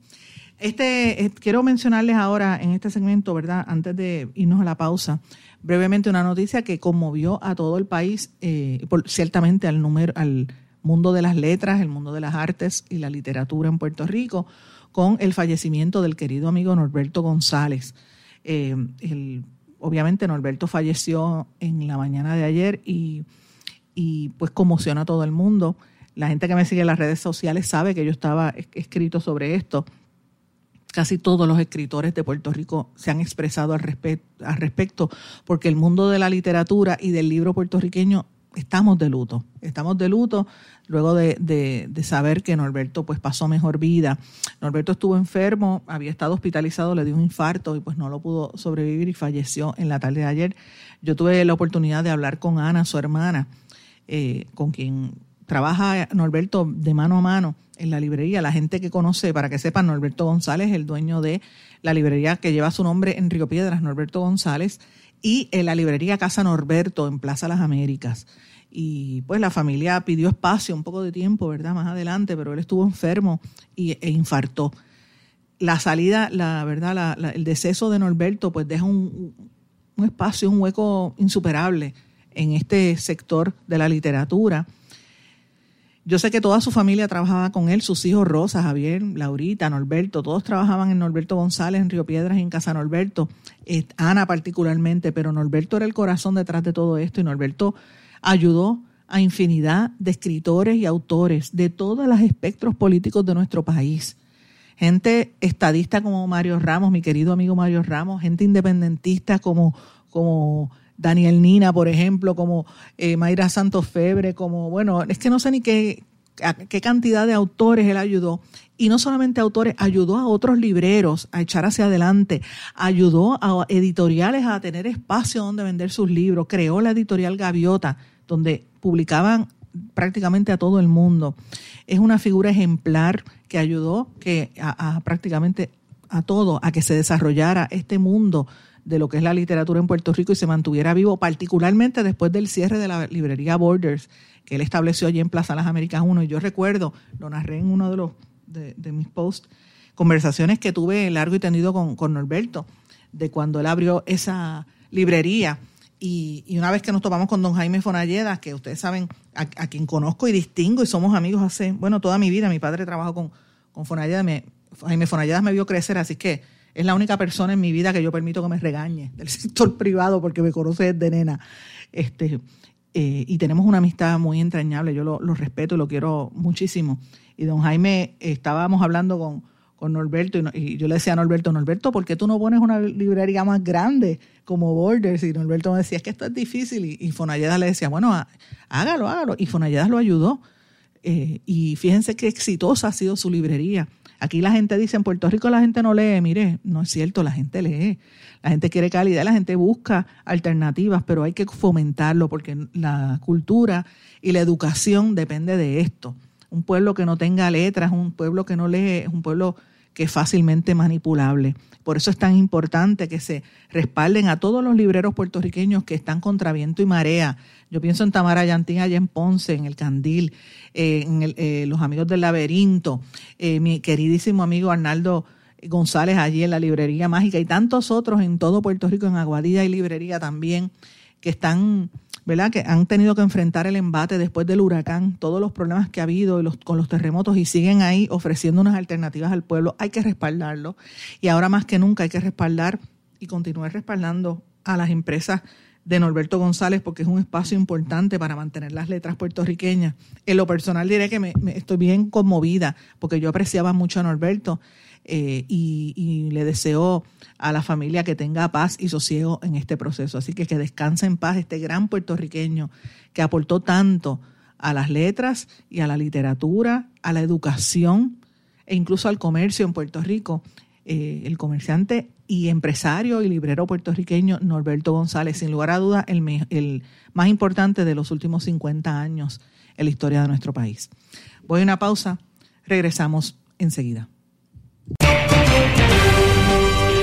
Este, eh, quiero mencionarles ahora en este segmento, ¿verdad? Antes de irnos a la pausa, brevemente una noticia que conmovió a todo el país, eh, ciertamente al, número, al mundo de las letras, el mundo de las artes y la literatura en Puerto Rico, con el fallecimiento del querido amigo Norberto González. Eh, obviamente Norberto falleció en la mañana de ayer y, y pues conmociona a todo el mundo. La gente que me sigue en las redes sociales sabe que yo estaba escrito sobre esto casi todos los escritores de Puerto Rico se han expresado al, respecto, porque el mundo de la literatura y del libro puertorriqueño estamos de luto. Estamos de luto luego de, saber que Norberto pues pasó mejor vida. Norberto estuvo enfermo, había estado hospitalizado, le dio un infarto y pues no lo pudo sobrevivir y falleció en la tarde de ayer. Yo tuve la oportunidad de hablar con Ana, su hermana, eh, con quien trabaja Norberto de mano a mano en la librería. La gente que conoce, para que sepan, Norberto González, el dueño de la librería que lleva su nombre en Río Piedras, Norberto González, y en la librería Casa Norberto en Plaza Las Américas. Y pues la familia pidió espacio, un poco de tiempo, ¿verdad? Más adelante, pero él estuvo enfermo y, e infartó. La salida, la verdad, el deceso de Norberto, pues deja un, un espacio, un hueco insuperable en este sector de la literatura Yo sé que toda su familia trabajaba con él, sus hijos Rosa, Javier, Laurita, Norberto, todos trabajaban en Norberto González, en Río Piedras y en Casa Norberto, eh, Ana particularmente, pero Norberto era el corazón detrás de todo esto y Norberto ayudó a infinidad de escritores y autores de todos los espectros políticos de nuestro país. Gente estadista como Mario Ramos, mi querido amigo Mario Ramos, gente independentista como, como Daniel Nina, por ejemplo, como eh, Mayra Santos Febre, como, bueno, es que no sé ni qué, qué cantidad de autores él ayudó. Y no solamente autores, ayudó a otros libreros a echar hacia adelante, ayudó a editoriales a tener espacio donde vender sus libros, creó la editorial Gaviota, donde publicaban prácticamente a todo el mundo. Es una figura ejemplar que ayudó que a prácticamente a todo, a que se desarrollara este mundo de lo que es la literatura en Puerto Rico y se mantuviera vivo, particularmente después del cierre de la librería Borders, que él estableció allí en Plaza Las Américas 1. Y yo recuerdo, lo narré en uno de, los, de, mis posts, conversaciones que tuve largo y tendido con, con Norberto, de cuando él abrió esa librería. Y, una vez que nos topamos con don Jaime Fonalleda, que ustedes saben, a, quien conozco y distingo y somos amigos hace, bueno, toda mi vida, mi padre trabajó con, con Fonalleda, me, Jaime Fonalleda me vio crecer, así que es la única persona en mi vida que yo permito que me regañe del <laughs> sector privado porque me conoce desde nena. Este, eh, y tenemos una amistad muy entrañable, yo lo, respeto y lo quiero muchísimo. Y don Jaime, estábamos hablando con, con Norberto y, yo le decía a Norberto, Norberto, ¿por qué tú no pones una librería más grande como Borders? Y Norberto me decía, es que esto es difícil. Y, y le decía, bueno, hágalo, hágalo. Y Fonalleda lo ayudó. Eh, y fíjense qué exitosa ha sido su librería. Aquí la gente dice, en Puerto Rico la gente no lee. Mire, no es cierto, la gente lee. La gente quiere calidad, la gente busca alternativas, pero hay que fomentarlo porque la cultura y la educación depende de esto. Un pueblo que no tenga letras, un pueblo que no lee, es un pueblo que es fácilmente manipulable. Por eso es tan importante que se respalden a todos los libreros puertorriqueños que están contra viento y marea. Yo pienso en Tamara Yantín allá en Ponce, en el Candil, eh, en eh, los amigos del laberinto, eh, mi queridísimo amigo Arnaldo González allí en la librería mágica y tantos otros en todo Puerto Rico, en Aguadilla y librería también, que están ¿verdad? Que han tenido que enfrentar el embate después del huracán, todos los problemas que ha habido con los terremotos y siguen ahí ofreciendo unas alternativas al pueblo. Hay que respaldarlo y ahora más que nunca hay que respaldar y continuar respaldando a las empresas de Norberto González porque es un espacio importante para mantener las letras puertorriqueñas. En lo personal diré que me, estoy bien conmovida porque yo apreciaba mucho a Norberto eh, y, le deseo a la familia que tenga paz y sosiego en este proceso. Así que que descanse en paz este gran puertorriqueño que aportó tanto a las letras y a la literatura, a la educación e incluso al comercio en Puerto Rico. Eh, el comerciante y empresario y librero puertorriqueño Norberto González, sin lugar a duda el, el más importante de los últimos 50 años en la historia de nuestro país. Voy a una pausa, regresamos enseguida.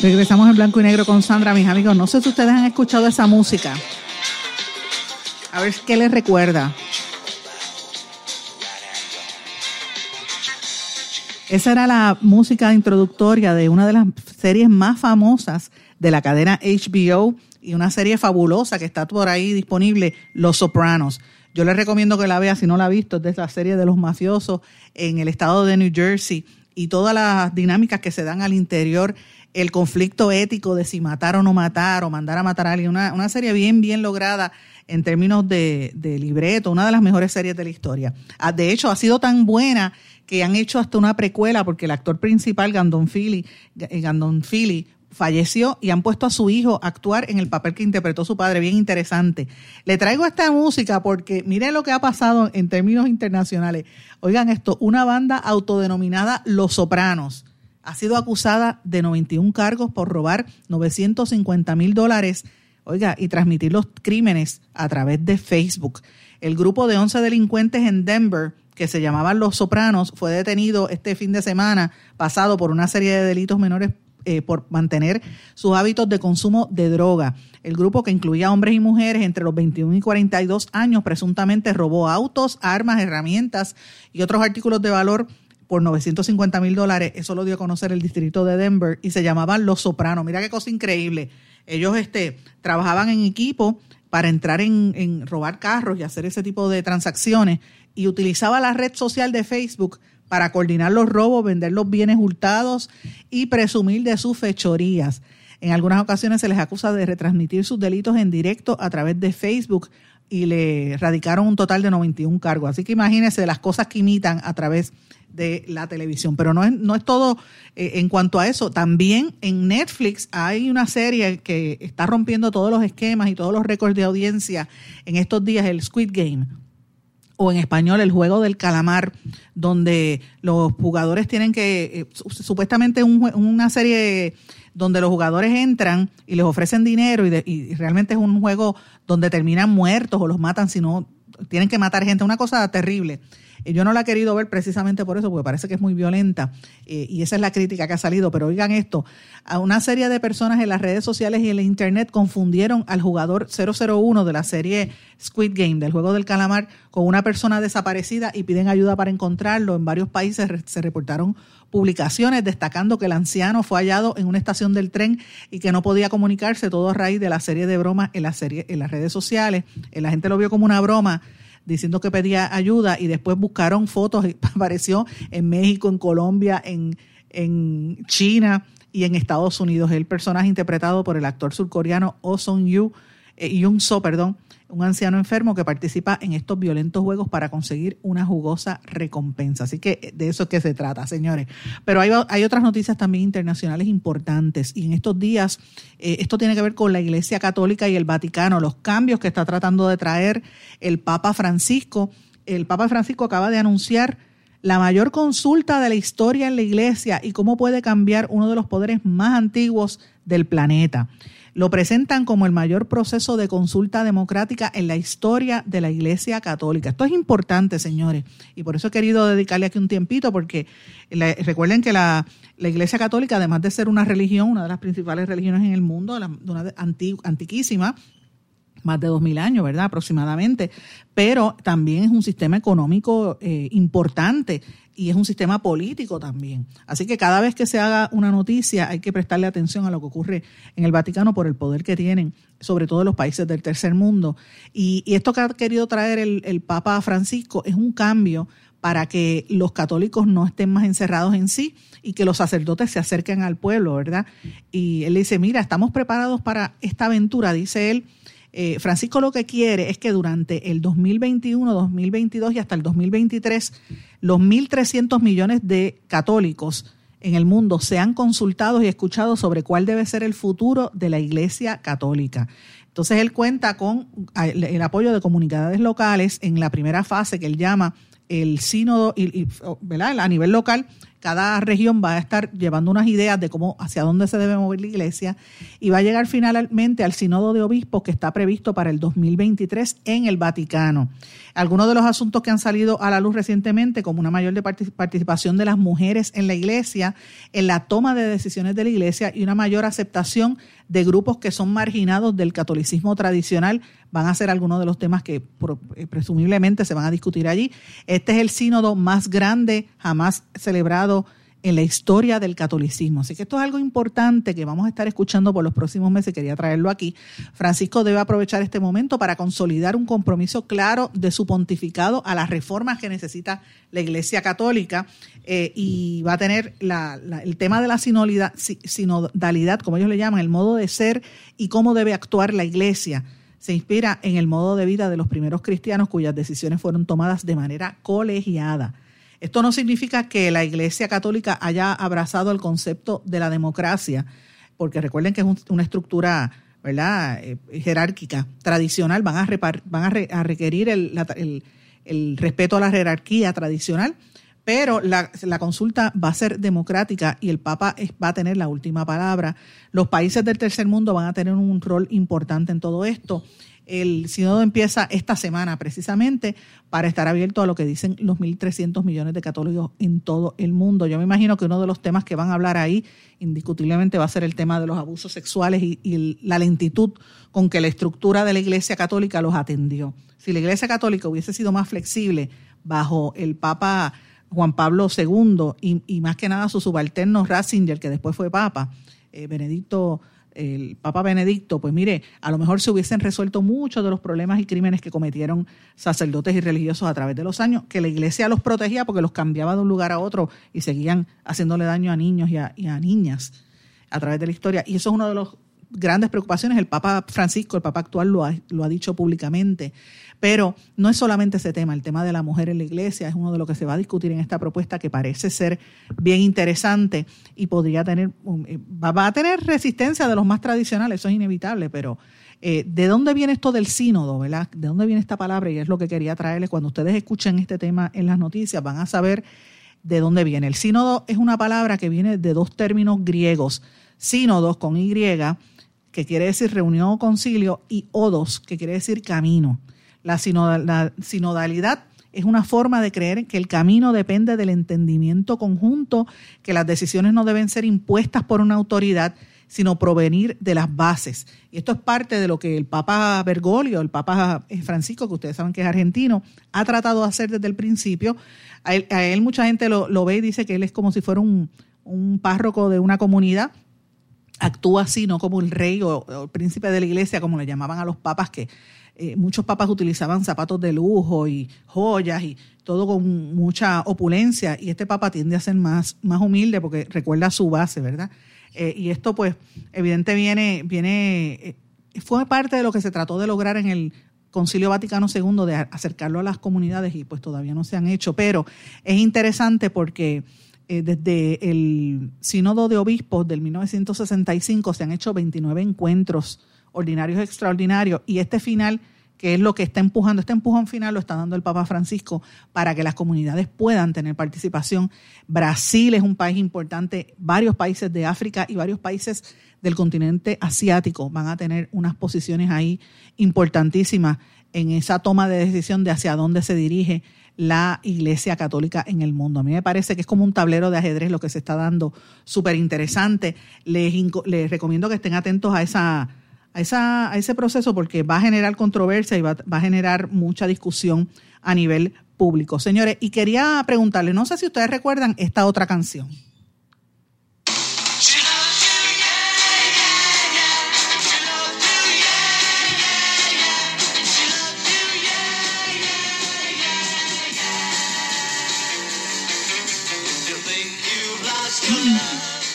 Regresamos en blanco y negro con Sandra, mis amigos. No sé si ustedes han escuchado esa música. A ver qué les recuerda. Esa era la música introductoria de una de las series más famosas de la cadena HBO y una serie fabulosa que está por ahí disponible, Los Sopranos. Yo les recomiendo que la vea si no la ha visto, es de la serie de los mafiosos en el estado de New Jersey y todas las dinámicas que se dan al interior el conflicto ético de si matar o no matar o mandar a matar a alguien. Una, una serie bien, bien lograda en términos de, libreto, una de las mejores series de la historia. Ah, de hecho, ha sido tan buena que han hecho hasta una precuela porque el actor principal, Gandon Philly, eh, Gandon Philly falleció y han puesto a su hijo a actuar en el papel que interpretó su padre, bien interesante. Le traigo esta música porque miren lo que ha pasado en términos internacionales. Oigan esto, una banda autodenominada Los Sopranos ha sido acusada de 91 cargos por robar 950 mil dólares, oiga, y transmitir los crímenes a través de Facebook. El grupo de 11 delincuentes en Denver, que se llamaban Los Sopranos, fue detenido este fin de semana pasado por una serie de delitos menores eh, por mantener sus hábitos de consumo de droga. El grupo que incluía hombres y mujeres entre los 21 y 42 años presuntamente robó autos, armas, herramientas y otros artículos de valor por 950 mil dólares. Eso lo dio a conocer el distrito de Denver y se llamaban Los Sopranos. Mira qué cosa increíble. Ellos este, trabajaban en equipo para entrar en, en robar carros y hacer ese tipo de transacciones y utilizaba la red social de Facebook para coordinar los robos, vender los bienes hurtados y presumir de sus fechorías. En algunas ocasiones se les acusa de retransmitir sus delitos en directo a través de Facebook y le radicaron un total de 91 cargos. Así que imagínense las cosas que imitan a través de la televisión. Pero no es, no es todo eh, en cuanto a eso. También en Netflix hay una serie que está rompiendo todos los esquemas y todos los récords de audiencia en estos días, el Squid Game o en español el juego del calamar, donde los jugadores tienen que, eh, supuestamente un, una serie donde los jugadores entran y les ofrecen dinero y, y, realmente es un juego donde terminan muertos o los matan si no tienen que matar gente, una cosa terrible. Eh, yo no la he querido ver precisamente por eso, porque parece que es muy violenta eh, y esa es la crítica que ha salido. Pero oigan esto, a una serie de personas en las redes sociales y en la internet confundieron al jugador 001 de la serie Squid Game, del juego del calamar, con una persona desaparecida y piden ayuda para encontrarlo. En varios países se reportaron publicaciones destacando que el anciano fue hallado en una estación del tren y que no podía comunicarse, todo a raíz de la serie de bromas en, la serie, en las redes sociales. Eh, la gente lo vio como una broma diciendo que pedía ayuda y después buscaron fotos y <laughs> apareció en México, en Colombia, en, en China y en Estados Unidos. El personaje interpretado por el actor surcoreano Oh Sung Yu, eh, Yun So, perdón, un anciano enfermo que participa en estos violentos juegos para conseguir una jugosa recompensa. Así que eh, de eso es que se trata, señores. Pero hay, otras noticias también internacionales importantes y en estos días eh, esto tiene que ver con la Iglesia Católica y el Vaticano, los cambios que está tratando de traer el Papa Francisco. El Papa Francisco acaba de anunciar la mayor consulta de la historia en la Iglesia y cómo puede cambiar uno de los poderes más antiguos del planeta. Lo presentan como el mayor proceso de consulta democrática en la historia de la Iglesia Católica. Esto es importante, señores, y por eso he querido dedicarle aquí un tiempito, porque recuerden que la, Iglesia Católica, además de ser una religión, una de las principales religiones en el mundo, una antiquísima, más de dos mil años, ¿verdad? Aproximadamente. Pero también es un sistema económico eh, importante y es un sistema político también. Así que cada vez que se haga una noticia hay que prestarle atención a lo que ocurre en el Vaticano por el poder que tienen, sobre todo los países del tercer mundo. Y, esto que ha querido traer el, el Papa Francisco es un cambio para que los católicos no estén más encerrados en sí y que los sacerdotes se acerquen al pueblo, ¿verdad? Y él dice, mira, estamos preparados para esta aventura, dice él, eh, Francisco lo que quiere es que durante el 2021, 2022 y hasta el 2023, los 1.300 millones de católicos en el mundo sean consultados y escuchados sobre cuál debe ser el futuro de la Iglesia Católica. Entonces él cuenta con el apoyo de comunidades locales en la primera fase que él llama el sínodo, ¿verdad? a nivel local, cada región va a estar llevando unas ideas de cómo, hacia dónde se debe mover la iglesia y va a llegar finalmente al sínodo de obispos que está previsto para el 2023 en el Vaticano. Algunos de los asuntos que han salido a la luz recientemente, como una mayor participación de las mujeres en la iglesia, en la toma de decisiones de la iglesia y una mayor aceptación de grupos que son marginados del catolicismo tradicional, van a ser algunos de los temas que eh, presumiblemente se van a discutir allí. Este es el sínodo más grande jamás celebrado en la historia del catolicismo. Así que esto es algo importante que vamos a estar escuchando por los próximos meses. Quería traerlo aquí. Francisco debe aprovechar este momento para consolidar un compromiso claro de su pontificado a las reformas que necesita la Iglesia Católica eh, y va a tener el tema de la sinodalidad, como ellos le llaman, el modo de ser y cómo debe actuar la Iglesia se inspira en el modo de vida de los primeros cristianos cuyas decisiones fueron tomadas de manera colegiada. Esto no significa que la Iglesia Católica haya abrazado el concepto de la democracia, porque recuerden que es una estructura ¿verdad? Eh, jerárquica, tradicional, van a, van a, requerir el, el, respeto a la jerarquía tradicional, pero la, la, consulta va a ser democrática y el Papa va a tener la última palabra. Los países del tercer mundo van a tener un rol importante en todo esto el sínodo empieza esta semana precisamente para estar abierto a lo que dicen los 1.300 millones de católicos en todo el mundo. Yo me imagino que uno de los temas que van a hablar ahí indiscutiblemente va a ser el tema de los abusos sexuales y, la lentitud con que la estructura de la Iglesia Católica los atendió. Si la Iglesia Católica hubiese sido más flexible bajo el Papa Juan Pablo II y, más que nada su subalterno Ratzinger, que después fue Papa, eh, Benedicto el Papa Benedicto, pues mire, a lo mejor se hubiesen resuelto muchos de los problemas y crímenes que cometieron sacerdotes y religiosos a través de los años, que la iglesia los protegía porque los cambiaba de un lugar a otro y seguían haciéndole daño a niños y a, niñas a través de la historia. Y eso es uno de los grandes preocupaciones. El Papa Francisco, el Papa actual, lo ha, lo ha dicho públicamente. Pero no es solamente ese tema, el tema de la mujer en la iglesia es uno de los que se va a discutir en esta propuesta que parece ser bien interesante y podría tener, eh, va a tener resistencia de los más tradicionales, eso es inevitable, pero eh, ¿de dónde viene esto del sínodo, verdad? ¿De dónde viene esta palabra? Y es lo que quería traerles. Cuando ustedes escuchen este tema en las noticias, van a saber de dónde viene. El sínodo es una palabra que viene de dos términos griegos, sínodos con Y, que quiere decir reunión o concilio, y odos, que quiere decir camino. La, sinodalidad es una forma de creer que el camino depende del entendimiento conjunto, que las decisiones no deben ser impuestas por una autoridad, sino provenir de las bases. Y esto es parte de lo que el Papa Bergoglio, el Papa Francisco, que ustedes saben que es argentino, ha tratado de hacer desde el principio. A él, mucha gente lo, ve y dice que él es como si fuera un, párroco de una comunidad, actúa así, no como el rey o, el príncipe de la iglesia, como le llamaban a los papas que eh, muchos papas utilizaban zapatos de lujo y joyas y todo con mucha opulencia y este papa tiende a ser más, más humilde porque recuerda su base, ¿verdad? Eh, y esto pues evidente viene, viene, eh, fue parte de lo que se trató de lograr en el Concilio Vaticano II de acercarlo a las comunidades y pues todavía no se han hecho, pero es interesante porque desde el Sínodo de Obispos del 1965 se han hecho 29 encuentros ordinarios extraordinarios y este final que es lo que está empujando, este empujón final lo está dando el Papa Francisco para que las comunidades puedan tener participación. Brasil es un país importante, varios países de África y varios países del continente asiático van a tener unas posiciones ahí importantísimas en esa toma de decisión de hacia dónde se dirige la Iglesia Católica en el mundo. A mí me parece que es como un tablero de ajedrez lo que se está dando, súper interesante. Les, les recomiendo que estén atentos a esa a, esa, a ese proceso porque va a generar controversia y va, va a generar mucha discusión a nivel público. Señores, y quería preguntarle, no sé si ustedes recuerdan esta otra canción.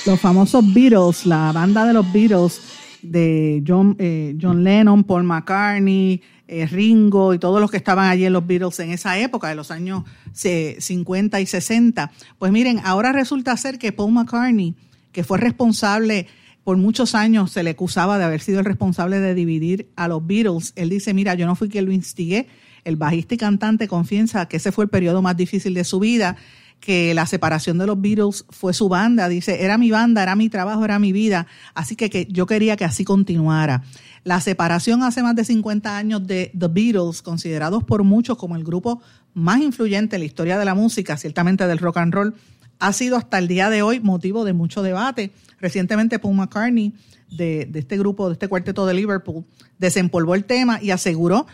Los famosos Beatles, la banda de los Beatles, de John, eh, John Lennon, Paul McCartney, eh, Ringo y todos los que estaban allí en los Beatles en esa época, de los años 50 y 60. Pues miren, ahora resulta ser que Paul McCartney, que fue responsable por muchos años, se le acusaba de haber sido el responsable de dividir a los Beatles. Él dice, mira, yo no fui quien lo instigué. El bajista y cantante confiesa que ese fue el periodo más difícil de su vida que la separación de los Beatles fue su banda, dice, era mi banda, era mi trabajo, era mi vida, así que, que, yo quería que así continuara. La separación hace más de 50 años de The Beatles, considerados por muchos como el grupo más influyente en la historia de la música, ciertamente del rock and roll, ha sido hasta el día de hoy motivo de mucho debate. Recientemente Paul McCartney de, de este grupo, de este cuarteto de Liverpool, desempolvó el tema y aseguró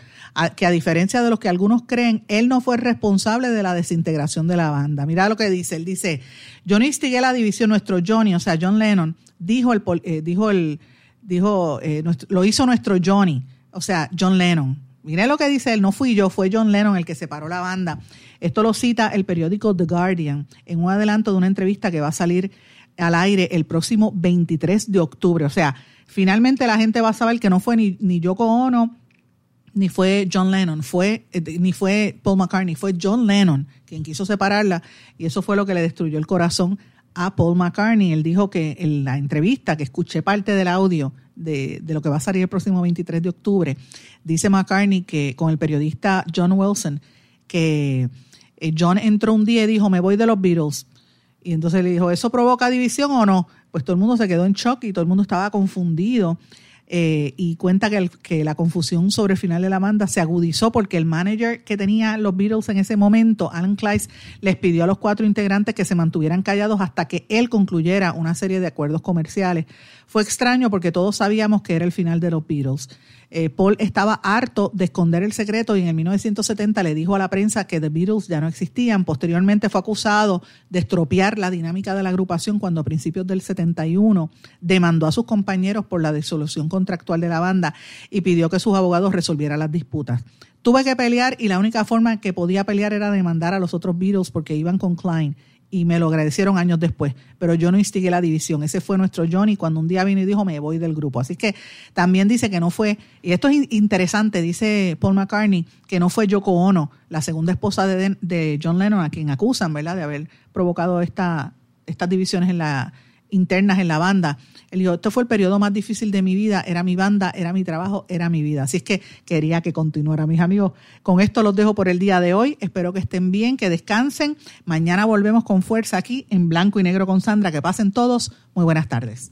que a diferencia de lo que algunos creen, él no fue responsable de la desintegración de la banda. Mira lo que dice, él dice, yo no instigué la división, nuestro Johnny, o sea, John Lennon, dijo el, eh, dijo el, dijo, eh, lo hizo nuestro Johnny, o sea, John Lennon. Mira lo que dice él, no fui yo, fue John Lennon el que separó la banda. Esto lo cita el periódico The Guardian en un adelanto de una entrevista que va a salir al aire el próximo 23 de octubre. O sea, finalmente la gente va a saber que no fue ni, ni Yoko Ono ni fue John Lennon, fue, eh, ni fue Paul McCartney, fue John Lennon quien quiso separarla y eso fue lo que le destruyó el corazón a Paul McCartney. Él dijo que en la entrevista, que escuché parte del audio de, de, lo que va a salir el próximo 23 de octubre, dice McCartney que con el periodista John Wilson, que eh, John entró un día y dijo, me voy de los Beatles. Y entonces le dijo, ¿eso provoca división o no? Pues todo el mundo se quedó en shock y todo el mundo estaba confundido. Eh, y cuenta que, que, la confusión sobre el final de la banda se agudizó porque el manager que tenía los Beatles en ese momento, Alan Kleiss, les pidió a los cuatro integrantes que se mantuvieran callados hasta que él concluyera una serie de acuerdos comerciales. Fue extraño porque todos sabíamos que era el final de los Beatles. Eh, Paul estaba harto de esconder el secreto y en el 1970 le dijo a la prensa que The Beatles ya no existían. Posteriormente fue acusado de estropear la dinámica de la agrupación cuando a principios del 71 demandó a sus compañeros por la disolución contractual de la banda y pidió que sus abogados resolvieran las disputas. Tuve que pelear y la única forma que podía pelear era demandar a los otros Beatles porque iban con Klein y me lo agradecieron años después, pero yo no instigué la división. Ese fue nuestro Johnny cuando un día vino y dijo, me voy del grupo. Así que también dice que no fue, y esto es interesante, dice Paul McCartney, que no fue Yoko Ono, la segunda esposa de, de John Lennon, a quien acusan, ¿verdad?, de haber provocado esta, estas divisiones en la, internas en la banda. Él dijo, esto fue el periodo más difícil de mi vida, era mi banda, era mi trabajo, era mi vida. Así es que quería que continuara, mis amigos. Con esto los dejo por el día de hoy. Espero que estén bien, que descansen. Mañana volvemos con fuerza aquí en Blanco y Negro con Sandra. Que pasen todos. Muy buenas tardes.